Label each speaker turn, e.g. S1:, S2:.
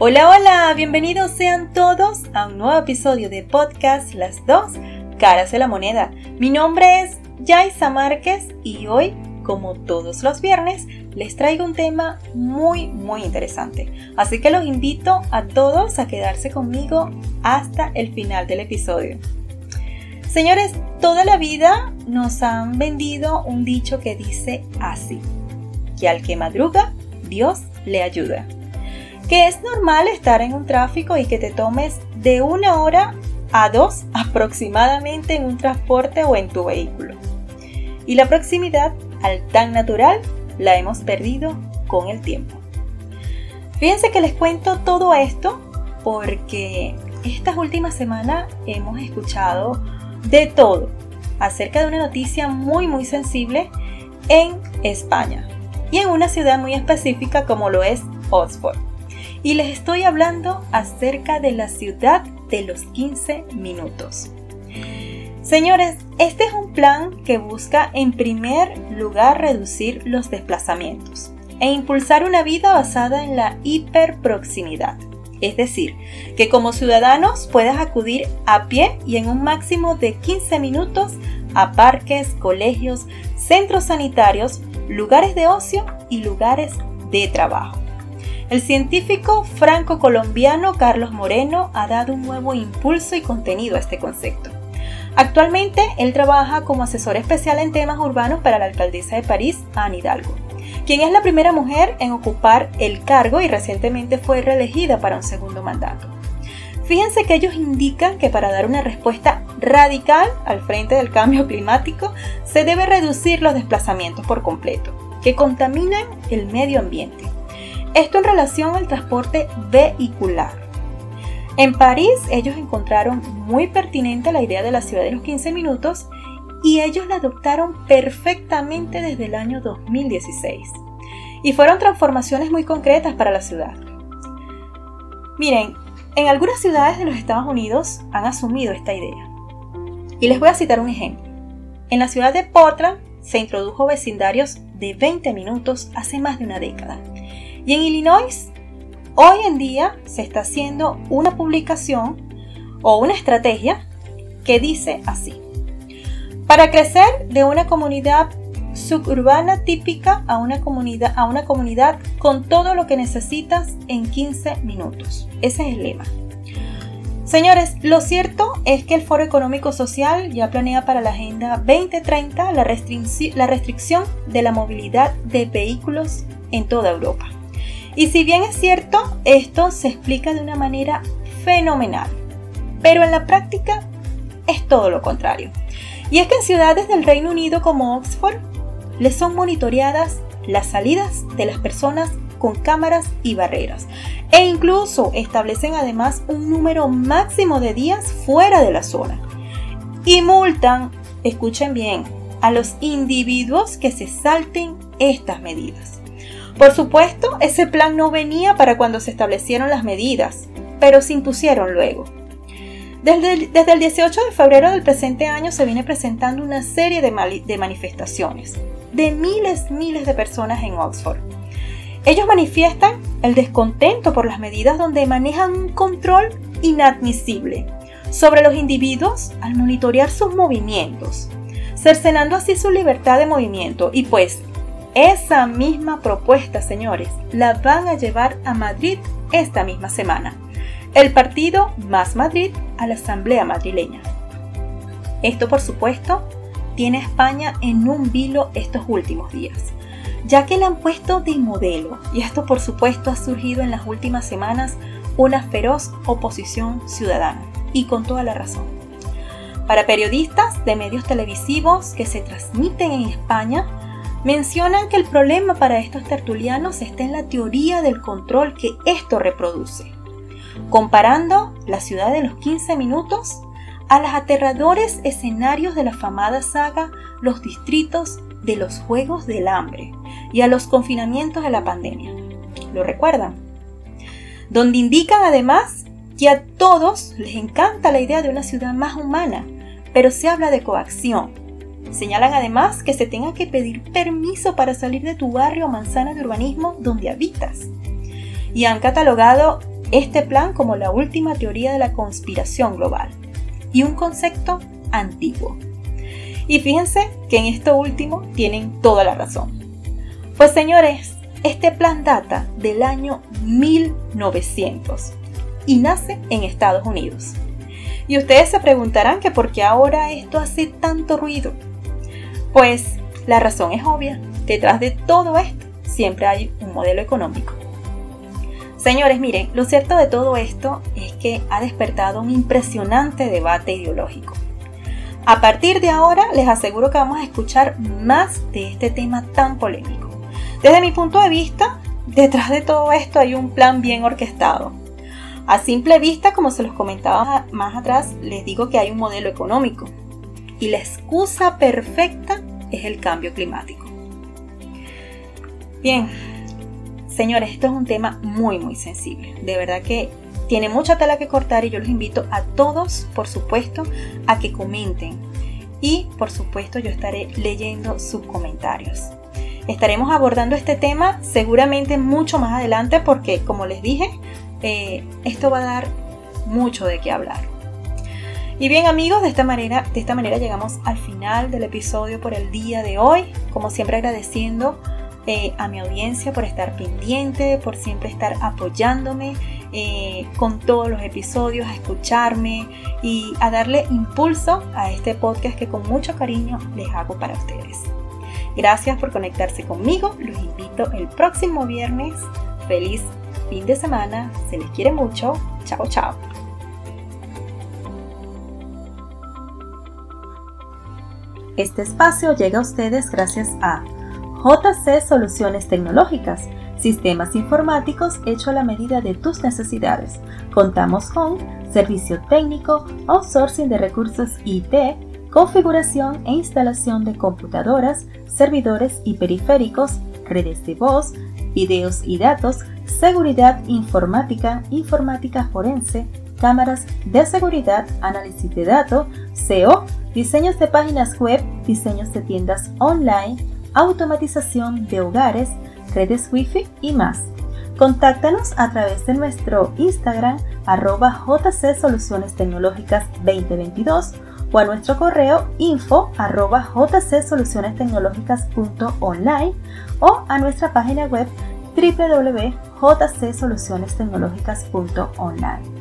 S1: Hola, hola, bienvenidos sean todos a un nuevo episodio de podcast Las dos caras de la moneda. Mi nombre es Yaisa Márquez y hoy, como todos los viernes, les traigo un tema muy, muy interesante. Así que los invito a todos a quedarse conmigo hasta el final del episodio. Señores, toda la vida nos han vendido un dicho que dice así, que al que madruga, Dios le ayuda. Que es normal estar en un tráfico y que te tomes de una hora a dos aproximadamente en un transporte o en tu vehículo. Y la proximidad al tan natural la hemos perdido con el tiempo. Fíjense que les cuento todo esto porque estas últimas semanas hemos escuchado de todo acerca de una noticia muy muy sensible en España y en una ciudad muy específica como lo es Oxford. Y les estoy hablando acerca de la ciudad de los 15 minutos. Señores, este es un plan que busca en primer lugar reducir los desplazamientos e impulsar una vida basada en la hiperproximidad. Es decir, que como ciudadanos puedas acudir a pie y en un máximo de 15 minutos a parques, colegios, centros sanitarios, lugares de ocio y lugares de trabajo. El científico franco-colombiano Carlos Moreno ha dado un nuevo impulso y contenido a este concepto. Actualmente él trabaja como asesor especial en temas urbanos para la alcaldesa de París, Anne Hidalgo quien es la primera mujer en ocupar el cargo y recientemente fue reelegida para un segundo mandato. Fíjense que ellos indican que para dar una respuesta radical al frente del cambio climático se debe reducir los desplazamientos por completo, que contaminan el medio ambiente. Esto en relación al transporte vehicular. En París ellos encontraron muy pertinente la idea de la ciudad de los 15 minutos y ellos la adoptaron perfectamente desde el año 2016. Y fueron transformaciones muy concretas para la ciudad. Miren, en algunas ciudades de los Estados Unidos han asumido esta idea. Y les voy a citar un ejemplo. En la ciudad de Portland se introdujo vecindarios de 20 minutos hace más de una década. Y en Illinois, hoy en día se está haciendo una publicación o una estrategia que dice así. Para crecer de una comunidad suburbana típica a una comunidad, con todo lo que necesitas en 15 minutos. Ese es el lema. Señores, lo cierto es que el Foro Económico Social ya planea para la Agenda 2030 la, la restricción de la movilidad de vehículos en toda Europa. Y si bien es cierto, esto se explica de una manera fenomenal, pero en la práctica es todo lo contrario. Y es que en ciudades del Reino Unido como Oxford les son monitoreadas las salidas de las personas con cámaras y barreras e incluso establecen además un número máximo de días fuera de la zona y multan, escuchen bien, a los individuos que se salten estas medidas. Por supuesto, ese plan no venía para cuando se establecieron las medidas, pero se impusieron luego. Desde el, 18 de febrero del presente año se viene presentando una serie de, manifestaciones de miles, miles de personas en Oxford. Ellos manifiestan el descontento por las medidas donde manejan un control inadmisible sobre los individuos al monitorear sus movimientos, cercenando así su libertad de movimiento. Y pues, esa misma propuesta, señores, la van a llevar a Madrid esta misma semana el partido Más Madrid a la Asamblea Madrileña. Esto, por supuesto, tiene a España en un vilo estos últimos días, ya que le han puesto de modelo, y esto, por supuesto, ha surgido en las últimas semanas una feroz oposición ciudadana, y con toda la razón. Para periodistas de medios televisivos que se transmiten en España, mencionan que el problema para estos tertulianos está en la teoría del control que esto reproduce comparando la ciudad de los 15 minutos a los aterradores escenarios de la famada saga Los Distritos de los Juegos del Hambre y a los confinamientos de la pandemia. ¿Lo recuerdan? Donde indican además que a todos les encanta la idea de una ciudad más humana, pero se habla de coacción. Señalan además que se tenga que pedir permiso para salir de tu barrio o manzana de urbanismo donde habitas. Y han catalogado este plan como la última teoría de la conspiración global y un concepto antiguo. Y fíjense que en esto último tienen toda la razón. Pues señores, este plan data del año 1900 y nace en Estados Unidos. Y ustedes se preguntarán que por qué ahora esto hace tanto ruido. Pues la razón es obvia. Detrás de todo esto siempre hay un modelo económico. Señores, miren, lo cierto de todo esto es que ha despertado un impresionante debate ideológico. A partir de ahora les aseguro que vamos a escuchar más de este tema tan polémico. Desde mi punto de vista, detrás de todo esto hay un plan bien orquestado. A simple vista, como se los comentaba más atrás, les digo que hay un modelo económico. Y la excusa perfecta es el cambio climático. Bien, señores, esto es un tema muy muy sensible. De verdad que tiene mucha tela que cortar y yo los invito a todos, por supuesto, a que comenten. Y por supuesto yo estaré leyendo sus comentarios. Estaremos abordando este tema seguramente mucho más adelante porque, como les dije, eh, esto va a dar mucho de qué hablar. Y bien amigos, de esta, manera, de esta manera llegamos al final del episodio por el día de hoy. Como siempre agradeciendo eh, a mi audiencia por estar pendiente, por siempre estar apoyándome eh, con todos los episodios, a escucharme y a darle impulso a este podcast que con mucho cariño les hago para ustedes. Gracias por conectarse conmigo, los invito el próximo viernes. Feliz fin de semana, se les quiere mucho. Chao, chao. Este espacio llega a ustedes gracias a JC Soluciones Tecnológicas, sistemas informáticos hecho a la medida de tus necesidades. Contamos con servicio técnico, outsourcing de recursos IT, configuración e instalación de computadoras, servidores y periféricos, redes de voz, videos y datos, seguridad informática, informática forense, cámaras de seguridad, análisis de datos, SEO, diseños de páginas web, diseños de tiendas online, automatización de hogares, redes Wi-Fi y más. Contáctanos a través de nuestro Instagram arroba JC Soluciones Tecnológicas 2022 o a nuestro correo info arroba o a nuestra página web www.jcsolucionestecnológicas.online.